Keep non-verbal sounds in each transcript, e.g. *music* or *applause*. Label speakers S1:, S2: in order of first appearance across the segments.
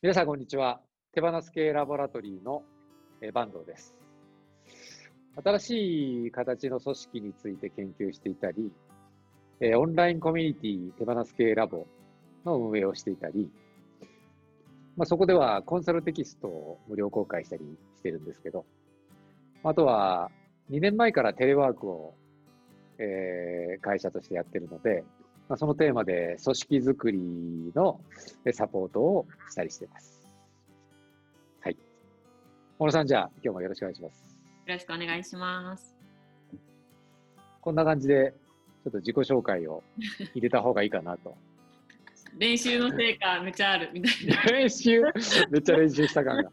S1: 皆さん、こんにちは。手放す系ラボラトリーの坂東です。新しい形の組織について研究していたり、オンラインコミュニティ手放す系ラボの運営をしていたり、まあ、そこではコンサルテキストを無料公開したりしてるんですけど、あとは2年前からテレワークを、え会社としてやってるので、まあ、そのテーマで組織づくりのえサポートをしたりしています。はい。小野さん、じゃあ今日もよろしくお願いします。
S2: よろしくお願いします。
S1: こんな感じで、ちょっと自己紹介を入れた方がいいかなと。*laughs*
S2: 練習の成果めっちゃあるみたいな。
S1: 練習、めっちゃ練習した感が。*laughs*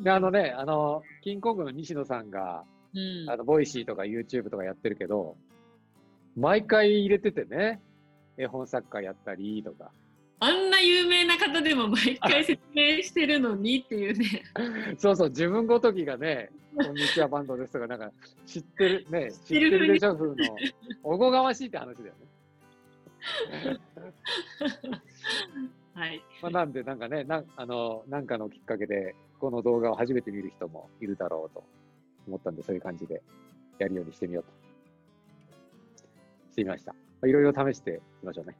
S1: で、あのね、あの、キングコングの西野さんが、
S2: うん
S1: あの、 Voicy とか YouTube とかやってるけど、毎回入れててね、絵本作家やったりとか、
S2: あんな有名な方でも毎回説明してるのにっていうね。*laughs*
S1: そうそう、自分ごときがね、こんにちはバンドですとか、なんか知ってる、ね、知って
S2: る
S1: でしょ風の、おこがましいって話だよね。*laughs*
S2: はい。
S1: まあ、なんで、なんかね、なんあの、なんかのきっかけで、この動画を初めて見る人もいるだろうと思ったんで、そういう感じでやるようにしてみようと。してみました。まあいろいろ試していきましょうね。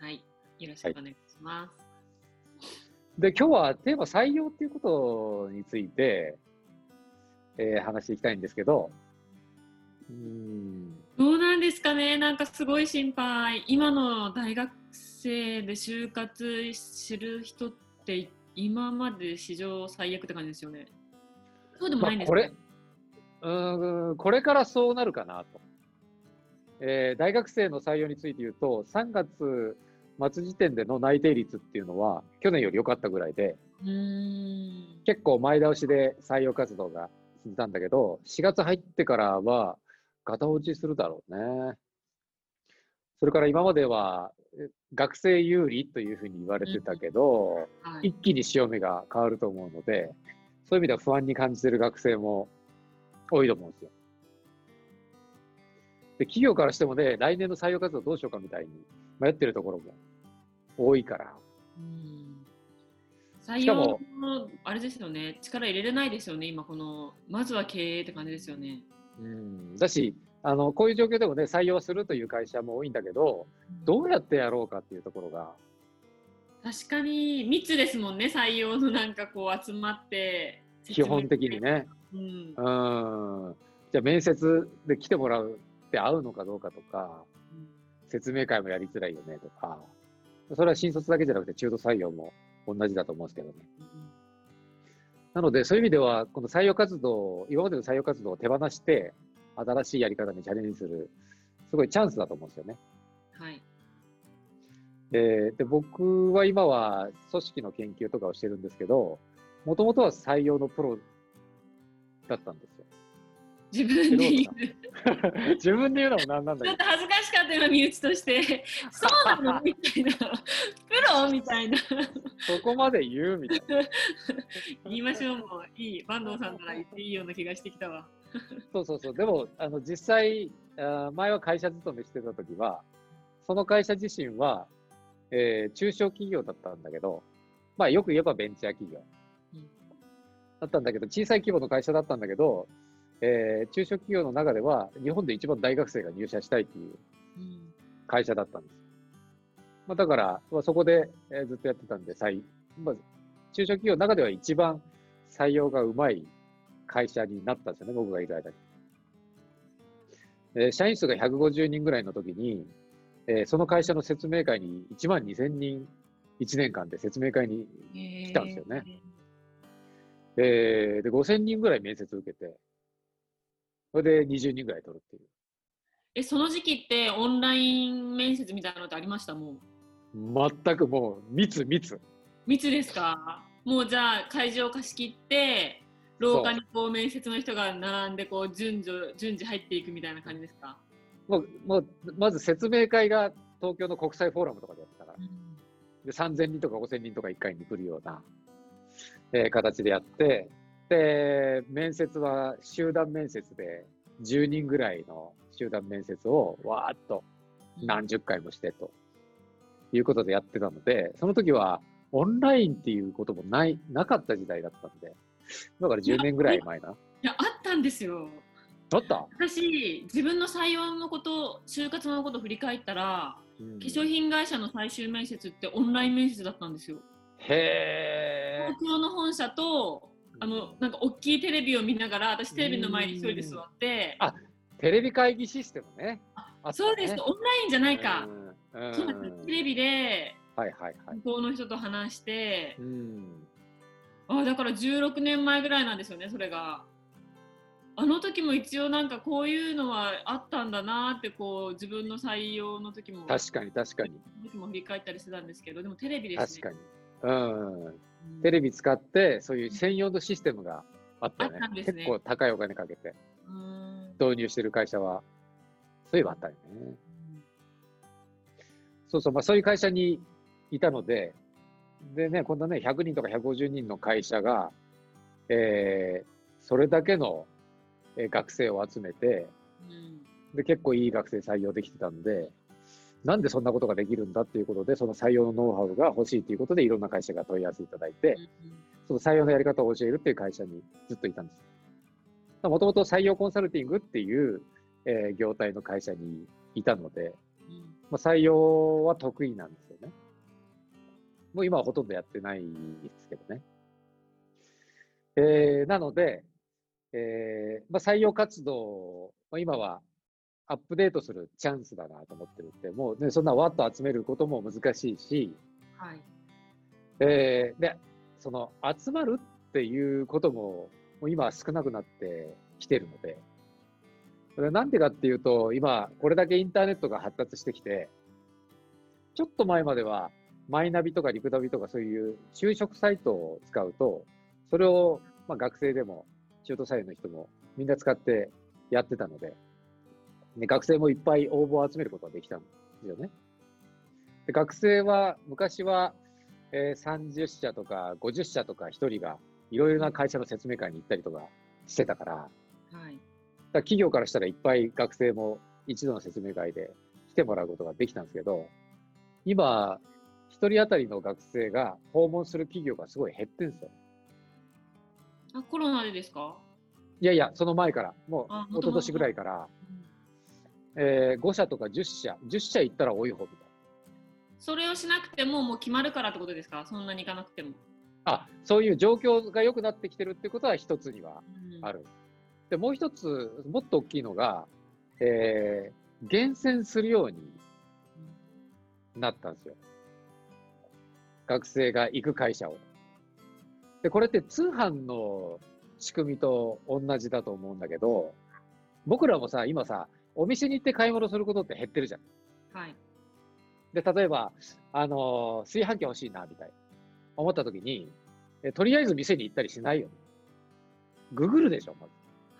S2: はい。よろしくお願いします。
S1: で、今日はテーマ採用っていうことについて、えー話していきたいんですけど、うーん、
S2: どうなんですかね？なんかすごい心配。今の大学生で就活する人って今まで史上最悪って感じですよね。そうでも
S1: まあ、
S2: ないんですか、
S1: これ、うーん、これからそうなるかなと。えー大学生の採用について言うと、3月末時点での内定率っていうのは、去年より良かったぐらいで。結構前倒しで採用活動が進んだんだけど、4月入ってからは、ガタ落ちするだろうね。それから今までは、え学生有利というふうに言われてたけど、
S2: はい
S1: 一気に潮目が変わると思うので、そういう意味では不安に感じている学生も多いと思うんですよ。で、企業からしてもね、来年の採用活動どうしようかみたいに迷ってるところも多いから。
S2: うん採用
S1: も
S2: のあれですよね力入れれないですよね今このまずは経営って感じですよね。
S1: うん、だし、あの、こういう状況でもね、採用するという会社も多いんだけど、どうやってやろうかっていうところが、
S2: 確かに密ですもんね採用のなんかこう集まって
S1: 基本的に。ね。
S2: うん
S1: うん。じゃあ面接で来てもらうって合うのかどうかとか、説明会もやりづらいよねとか、それは新卒だけじゃなくて中途採用も同じだと思うんですけどね。なので、そういう意味では、この採用活動、今までの採用活動を手放して、新しいやり方にチャレンジする、すごいチャンスだと思うんですよね。
S2: はい。
S1: でで、僕は今は組織の研究とかをしてるんですけど、もともとは採用のプロだったんですよ。
S2: 自分で言う。*laughs*
S1: 自分で言うのもなんなんだ
S2: ちょっと。恥ずかしかった今身内として *laughs* そうなの？みたいなプロ？みたいな
S1: そこまで言うみたいな。*laughs*
S2: 言いましょうもういい坂東さんなら言っていいような気がしてきたわ。
S1: そうそうそう。でも、あの、実際、あー前は会社勤めしてた時は、その会社自身は、えー中小企業だったんだけど、まあ、よく言えばベンチャー企業
S2: うん。
S1: だったんだけど、小さい規模の会社だったんだけど、えー中小企業の中では、日本で一番大学生が入社したいっていう
S2: うん
S1: 会社だったんです。まあ、だから、まあ、そこで、えーずっとやってたんで、採まあ、中小企業の中では一番採用がうまい会社になったんですよね、僕がいる間に。えー社員数が150人ぐらいの時に、えーその会社の説明会に1万2000人1年間で説明会に、
S2: 来
S1: たんですよね。えーで5000人ぐらい面接受けて、それで20人ぐらい取るっていう。
S2: えその時期ってオンライン面接みたいなのってありました？もう。
S1: 全くもう密密。
S2: 密ですか？もうじゃあ会場貸し切って廊下にこう面接の人が並んでこう順序順次入っていくみたいな感じですか、
S1: もう、もう、まず説明会が東京の国際フォーラムとかでやってたから、で3000人とか5000人とか1回に来るような、えー形でやって、で、面接は集団面接で10人ぐらいの集団面接をわーっと何十回もしてと。いうことでやってたので、その時はオンラインっていうこともない、なかった時代だったんで、だから10年ぐらい前な。
S2: いや、あったんですよ。
S1: あった、
S2: 私、自分の採用のこと、就活のことを振り返ったら、
S1: うん
S2: 化粧品会社の最終面接ってオンライン面接だったんですよ。
S1: へ
S2: 東京の本社と、あの、なんか大きいテレビを見ながら、私テレビの前に一人で座って、
S1: あテレビ会議システムね。あ
S2: そうです、オンラインじゃないか。そうテレビで
S1: はいはいはい。
S2: 向こうの人と話して
S1: う、ん。
S2: あだから16年前ぐらいなんですよね、それが。あの時も一応なんかこういうのはあったんだなってこう自分の採用の時も
S1: 確かに確かに。
S2: 時も振り返ったりしてたんですけどでもテレビですね。
S1: 確かに。うん。
S2: うん。
S1: テレビ使って、そういう専用のシステムがあったよね。
S2: ね。
S1: 結構高いお金かけて。
S2: うん。
S1: 導入してる会社は、そういえばあったよね。そうそう、まあそういう会社にいたので、でね、こんなね、100人とか150人の会社が、えーそれだけのえー学生を集めて、
S2: うん。
S1: で、結構いい学生採用できてたんで、なんでそんなことができるんだっていうことで、その採用のノウハウが欲しいということで、いろんな会社が問い合わせいただいて、その採用のやり方を教えるっていう会社にずっといたんです。もともと採用コンサルティングっていう、えー業態の会社にいたので、
S2: うん
S1: まあ、採用は得意なんですよね。もう今はほとんどやってないですけどね。えーなので、えーまあ、採用活動を、まあ、今はアップデートするチャンスだなと思ってるんで、もうね、そんなわっと集めることも難しいし、
S2: はい。
S1: えーで、その集まるっていうことも、もう今は少なくなってきてるので、なんでかっていうと、今、これだけインターネットが発達してきて、ちょっと前までは、マイナビとかリクダビとかそういう就職サイトを使うと、それを、まあ、学生でも中途採用の人もみんな使ってやってたので、で学生もいっぱい応募を集めることができたんですよね。で学生は昔は、えー30社とか50社とか1人がいろいろな会社の説明会に行ったりとかしてたから、
S2: はい。
S1: ら企業からしたらいっぱい学生も一度の説明会で来てもらうことができたんですけど、今、1人当たりの学生が訪問する企業がすごい減ってんですよ。
S2: あコロナでですか、
S1: いやいや、その前から、も
S2: あ
S1: う一昨年ぐらいから、えー5社とか10社、10社行ったら多い方みたいな。
S2: それをしなくてももう決まるからってことですか？そんなに行かなくても。
S1: あ、そういう状況が良くなってきてるってことは一つには
S2: うん
S1: ある。で、もう一つ、もっと大きいのが、えー厳選するようになったんですよ。学生が行く会社を。で、これって通販の仕組みと同じだと思うんだけど、僕らもさ、今さ、お店に行って買い物することって減ってるじゃん。
S2: はい
S1: で、例えば、あのー炊飯器欲しいな、みたいな。思った時に、えとりあえず店に行ったりしないよね。ググるでしょ、まず。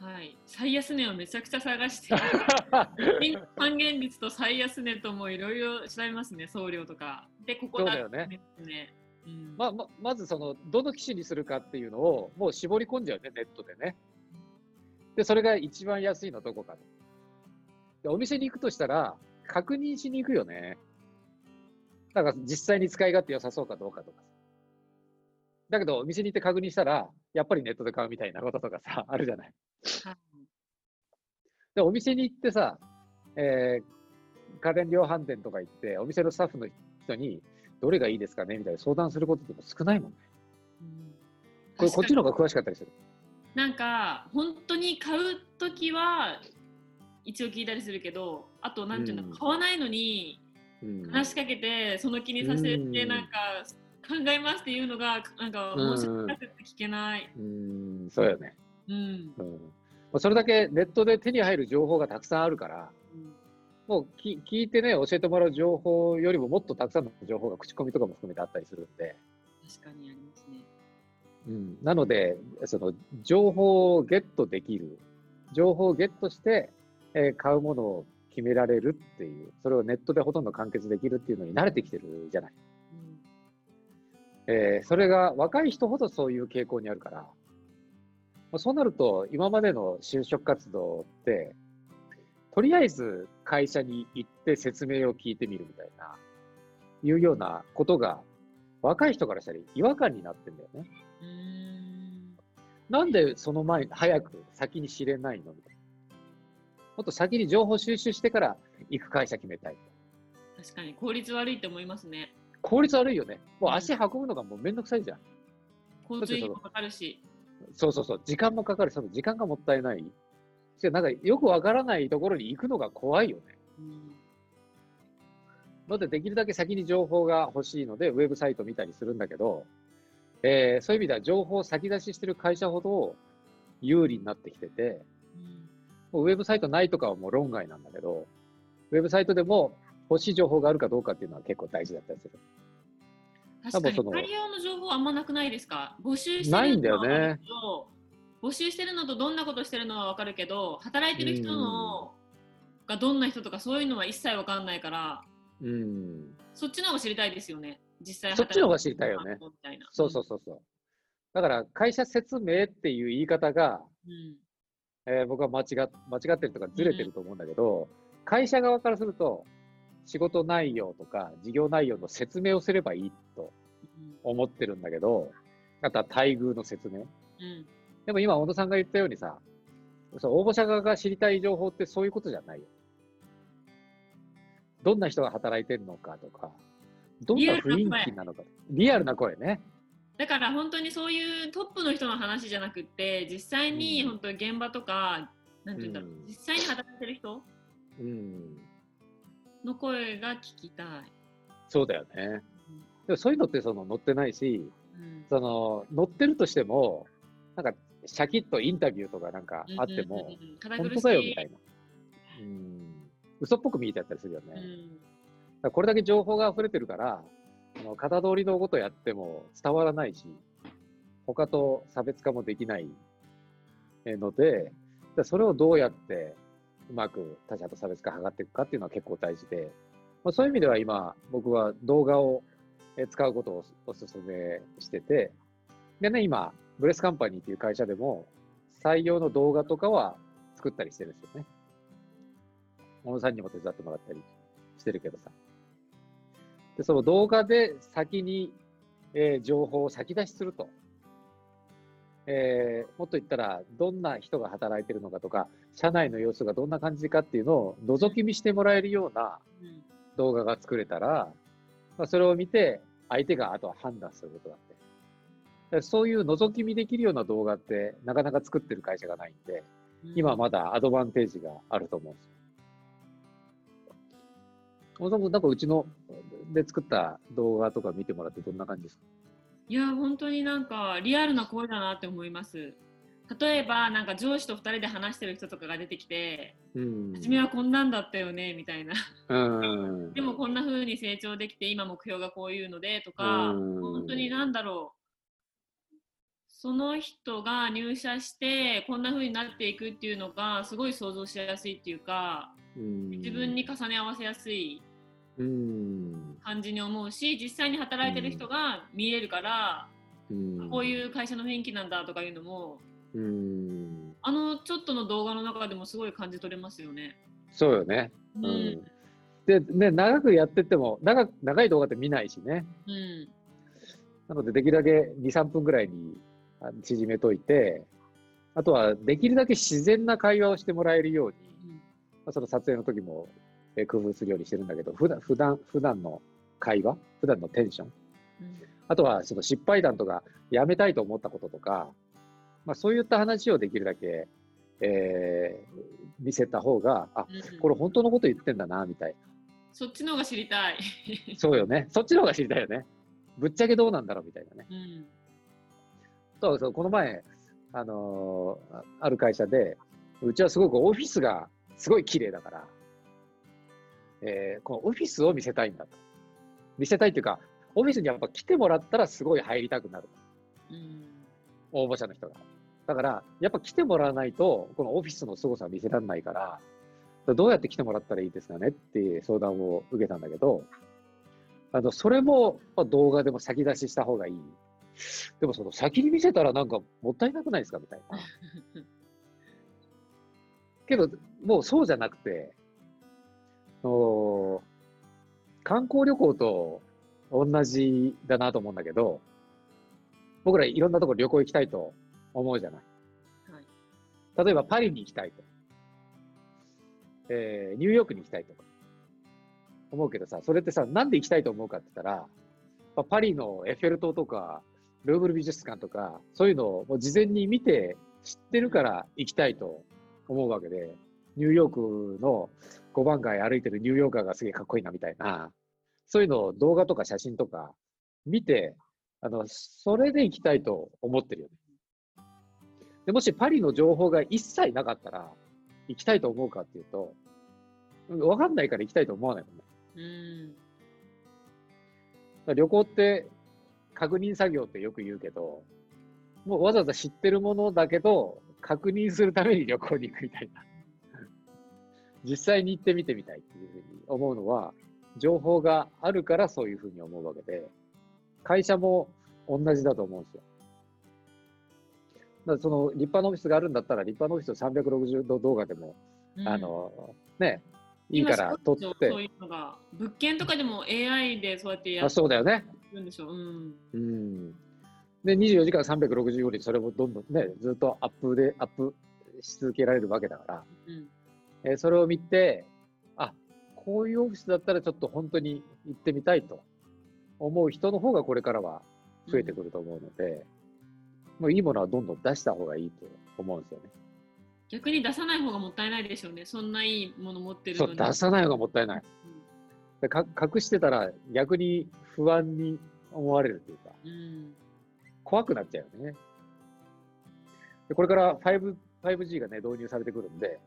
S2: はい、最安値をめちゃくちゃ探して *laughs* 還元率と最安値ともいろいろ調べますね送料とかでここ
S1: そうだよね
S2: ね、うん
S1: まあ、ままずその、どの機種にするかっていうのを、もう絞り込んじゃうね、ネットでね。で、それが一番安いのはどこかお店に行くとしたら、確認しに行くよね。だから実際に使い勝手良さそうかどうかとかさ。だけど、お店に行って確認したら、やっぱりネットで買うみたいなこととかさ、*laughs* あるじゃない。
S2: はい
S1: で、お店に行ってさ、えー家電量販店とか行って、お店のスタッフの人に、どれがいいですかね？みたいな相談することっても少ないもんね。
S2: うん
S1: これこっちの方が詳しかったりする。
S2: になんか本当に買う時は一応聞いたりするけどあとなんていうの、
S1: うん。
S2: 買わないのに
S1: うん。
S2: 話しかけてその気にさせて
S1: うん。
S2: なんか考えますっていうのがなんか
S1: うん。
S2: 申し訳なくて聞けない、
S1: うーん、そうよね。
S2: うん。
S1: うん。まあそれだけネットで手に入る情報がたくさんあるから、
S2: うん。
S1: もうき聞いてね、教えてもらう情報よりももっとたくさんの情報が口コミとかも含めてあったりするんで、
S2: 確かにありますね。
S1: うん、なので、その情報をゲットできる、情報をゲットして、えー買うものを決められるっていう、それをネットでほとんど完結できるっていうのに慣れてきてるじゃない。
S2: うん
S1: えーそれが若い人ほどそういう傾向にあるから、まあ、そうなると、今までの就職活動って、とりあえず会社に行って説明を聞いてみるみたいな、いうようなことが、若い人からしたら違和感になってんだよね。
S2: ん
S1: なんでその前に早く先に知れないのみたいな。もっと先に情報収集してから行く会社決めたい。
S2: 確かに効率悪いと思いますね。
S1: 効率悪いよね。もう足運ぶのがもうめんどくさいじゃん。
S2: 交通費もかかるし。
S1: そうそうそう。時間もかかる。その時間がもったいない。しなんかよくわからないところに行くのが怖いよね。
S2: うん
S1: ので、できるだけ先に情報が欲しいので、ウェブサイト見たりするんだけど、えーそういう意味では情報を先出ししてる会社ほど有利になってきてて、
S2: うん
S1: もうウェブサイトないとかはもう論外なんだけど、ウェブサイトでも欲しい情報があるかどうかっていうのは結構大事だったりする。
S2: 確かに
S1: 多分その
S2: 対応の情報あんまなくないですか？募集してる
S1: ないんだよ
S2: のは分かる
S1: ね
S2: けど募集してるのとどんなことしてるのは分かるけど働いてる人のがどんな人とかそういうのは一切分かんないから
S1: うん。
S2: そっちの方が知りたいですよね実際
S1: そっちの方が知りたいよねそうそうそうそう。だから、会社説明っていう言い方が、
S2: うん
S1: えー僕は間違っ間違ってるとかずれてると思うんだけど、会社側からすると、仕事内容とか事業内容の説明をすればいいと
S2: うん
S1: 思ってるんだけど、あとは待遇の説明。
S2: うん
S1: でも今、小野さんが言ったようにさ、そう応募者側が知りたい情報ってそういうことじゃないよ。どんな人が働いてるのかとか、どんな雰囲気なのか。リアルな声ね。
S2: だから本当にそういうトップの人の話じゃなくって実際に
S1: うん
S2: 本当に現場とか、なんて言うんだ実際に働いてる人
S1: うん。
S2: の声が聞きたい。
S1: そうだよね。でもそういうのってその載ってないし、
S2: うん
S1: その載ってるとしても、なんかシャキッとインタビューとかなんかあっても、
S2: うんうんうんうん堅
S1: 本当だよみたいな。うん。嘘っぽく見えちゃったりするよね。これだけ情報が溢れてるから、あの型通りのことやっても伝わらないし、他と差別化もできないので、それをどうやってうまく他者と差別化を図っていくかっていうのは結構大事で、まあ、そういう意味では今、僕は動画を使うことをお勧めしてて、でね、今、ブレスカンパニーっていう会社でも、採用の動画とかは作ったりしてるんですよね。小野さんにも手伝ってもらったりしてるけどさ。で、その動画で先に、えー情報を先出しすると。えーもっと言ったら、どんな人が働いてるのかとか、社内の様子がどんな感じかっていうのを覗き見してもらえるような
S2: うん
S1: 動画が作れたら、まあ、それを見て、相手があとは判断することだって。そういう覗き見できるような動画って、なかなか作ってる会社がないんで、今はまだアドバンテージがあると思うんですよ。小野さんもなんかうちので作った動画とか見てもらってどんな感じですか？
S2: いや本当になんかリアルな声だなって思います。例えばなんか上司と2人で話してる人とかが出てきて
S1: うん。
S2: 初めはこんなんだったよねみたいな
S1: うん。
S2: でもこんな風に成長できて今目標がこういうのでとか
S1: うん
S2: 本当になんだろうその人が入社してこんな風になっていくっていうのがすごい想像しやすいっていうか
S1: うん
S2: 自分に重ね合わせやすい
S1: うん。
S2: 感じに思うし実際に働いてる人が見れるから、
S1: うん。
S2: こういう会社の雰囲気なんだとかいうのも
S1: うん。
S2: あのちょっとの動画の中でもすごい感じ取れますよね。
S1: そうよね。
S2: うん
S1: うん。で、ね、長くやってっても、長く、長い動画って見ないしね。
S2: うん
S1: なので、できるだけ2、3分ぐらいにあ縮めといて、あとは、できるだけ自然な会話をしてもらえるように、
S2: うん
S1: まあ、その撮影の時も、えー工夫するようにしてるんだけど、普段、普段、普段の会話？普段のテンション？
S2: うん
S1: あとは、その失敗談とか、やめたいと思ったこととか、まあ、そういった話をできるだけ、えー見せた方が、あ、
S2: うん
S1: これ本当のこと言ってんだな、みたい
S2: そっちの方が知りたい。
S1: な。*laughs* そうよね。そっちの方が知りたいよね。ぶっちゃけどうなんだろう、みたいなね。
S2: うん
S1: そうそう、この前、あのーあある会社で、うちはすごくオフィスがすごい綺麗だから、えーこのオフィスを見せたいんだと。見せたいっていうか、オフィスにやっぱ来てもらったらすごい入りたくなる。
S2: うん
S1: 応募者の人が。だから、やっぱ来てもらわないと、このオフィスの凄さは見せられないから、どうやって来てもらったらいいですかねっていう相談を受けたんだけど、あの、それもまあ動画でも先出しした方がいい。でもその先に見せたらなんかもったいなくないですかみたいな。*laughs* けど、もうそうじゃなくて、あの観光旅行と同じだなと思うんだけど、僕らいろんなところ旅行行きたいと思うじゃない。
S2: はい
S1: 例えばパリに行きたいと。えーニューヨークに行きたいとか。思うけどさ、それってさ、なんで行きたいと思うかって言ったら、まあパリのエッフェル塔とか、ルーブル美術館とか、そういうのをもう事前に見て知ってるから行きたいと思うわけで、ニューヨークの5番街歩いてるニューヨーカーがすげえかっこいいなみたいな、そういうのを動画とか写真とか見て、あの、それで行きたいと思ってるよね。でもしパリの情報が一切なかったら、行きたいと思うかっていうと、うんわかんないから行きたいと思わないもんね。
S2: うん。
S1: 旅行って確認作業ってよく言うけど、もうわざわざ知ってるものだけど、確認するために旅行に行くみたいな。実際に行ってみてみたいっていうふうに思うのは、情報があるからそういうふうに思うわけで、会社も同じだと思うんですよ。だその立派なオフィスがあるんだったら、立派なオフィスを360度動画でも、
S2: うん
S1: あの、ね、いいから撮って
S2: そう、いうのが物件とかでも AI でそうやってや
S1: あ、
S2: って
S1: そうだよね。
S2: るんでしょう。うん。
S1: うん。で、24時間365日、それもどんどんね、ずっとアップで、アップし続けられるわけだから、
S2: うん。
S1: えーそれを見て、あ、こういうオフィスだったらちょっと本当に行ってみたいと思う人の方がこれからは増えてくると思うので、もういいものはどんどん出した方がいいと思うんですよね。
S2: 逆に出さない方がもったいないでしょうね。そんないいもの持ってる
S1: そう、
S2: のに。
S1: 出さない方がもったいない。でか隠してたら逆に不安に思われるというか、
S2: うん。
S1: 怖くなっちゃうよね。でこれから 5, 5G がね、導入されてくるんで、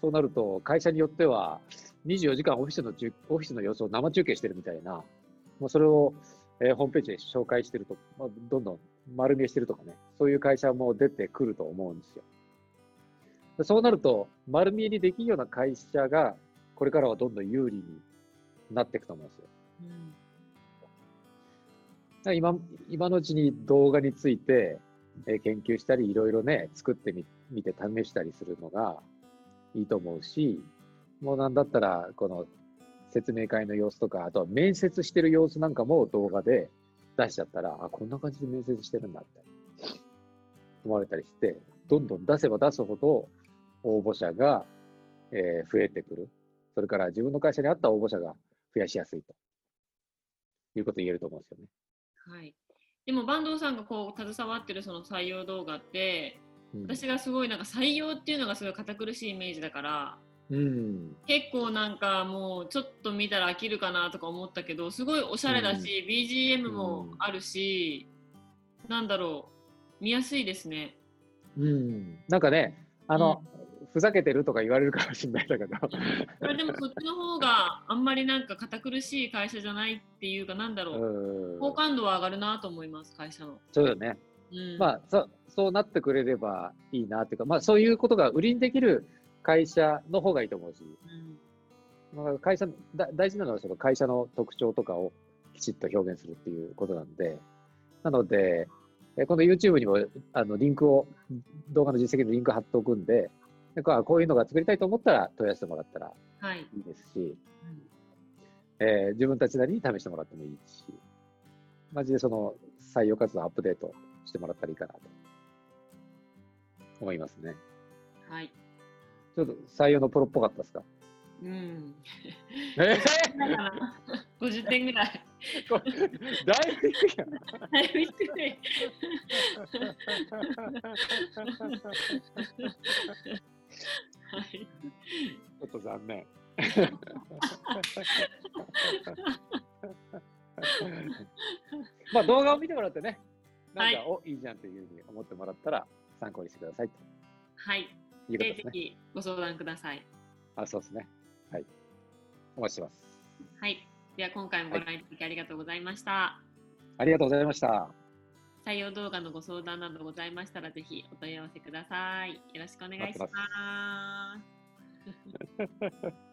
S1: そうなると会社によっては24時間オフィスのオフィスの様子を生中継してるみたいな、もうそれを、えーホームページで紹介してると、まあ、どんどん丸見えしてるとかね、そういう会社も出てくると思うんですよ。でそうなると、丸見えにできるような会社が、これからはどんどん有利になっていくと思うんですよ。
S2: うん
S1: 今今のうちに動画について、えー研究したり、いろいろね、作ってみ見て試したりするのがいいと思うし、もうなんだったら、この説明会の様子とか、あとは面接してる様子なんかも動画で出しちゃったら、あ、こんな感じで面接してるんだって思われたりして、どんどん出せば出すほど応募者が、えー増えてくる。それから自分の会社に合った応募者が増やしやすいということ言えると思うんですよね。
S2: はい。でも坂東さんがこう携わってるその採用動画って、
S1: うん
S2: 私がすごいなんか採用っていうのがすごい堅苦しいイメージだから、
S1: うん。
S2: 結構なんかもうちょっと見たら飽きるかなとか思ったけどすごいおしゃれだし、BGM もあるし、なんだろう見やすいですね。
S1: うん。なんかね、あの、ふざけてるとか言われるかもしれないんだけど、
S2: これでもそっちの方があんまりなんか堅苦しい会社じゃないっていうかなんだろう、
S1: うん。
S2: 好感度は上がるなと思います会社の。
S1: そうよね。
S2: うん、
S1: まあ、そそうなってくれればいいなっていうか、まあ、そういうことが売りにできる会社の方がいいと思うし、
S2: うん。
S1: まあ、会社だ大事なのはその会社の特徴とかをきちっと表現するっていうことなんで、なので、えこの YouTube にもあのリンクを、動画の実績のリンク貼っておくんで、でこうこういうのが作りたいと思ったら問い合わせてもらったら
S2: はい、
S1: いいですし、
S2: うん。
S1: えー自分たちなりに試してもらってもいいし、マジでその採用活動アップデートしてもらったらいいかなと思いますね。
S2: はい
S1: ちょっと採用のプロっぽかったですか？
S2: うん、
S1: え？
S2: だから50点ぐらい。
S1: ー、*laughs* だいぶ低い？やん。
S2: はいびっくりはい
S1: ちょっと残念。*laughs* まあ動画を見てもらってね、なんか、
S2: はい
S1: おいいじゃんというふうに思ってもらったら参考にしてくださいと
S2: はい、
S1: いうこと
S2: でぜ
S1: ですね。
S2: ひご相談ください。
S1: あ、そうですね。はい。お待ちしてます。
S2: はい、では今回もご覧いただきありがとうございました。
S1: ありがとうございました。
S2: 採用動画のご相談などございましたらぜひお問い合わせください。よろしくお願いします。*laughs*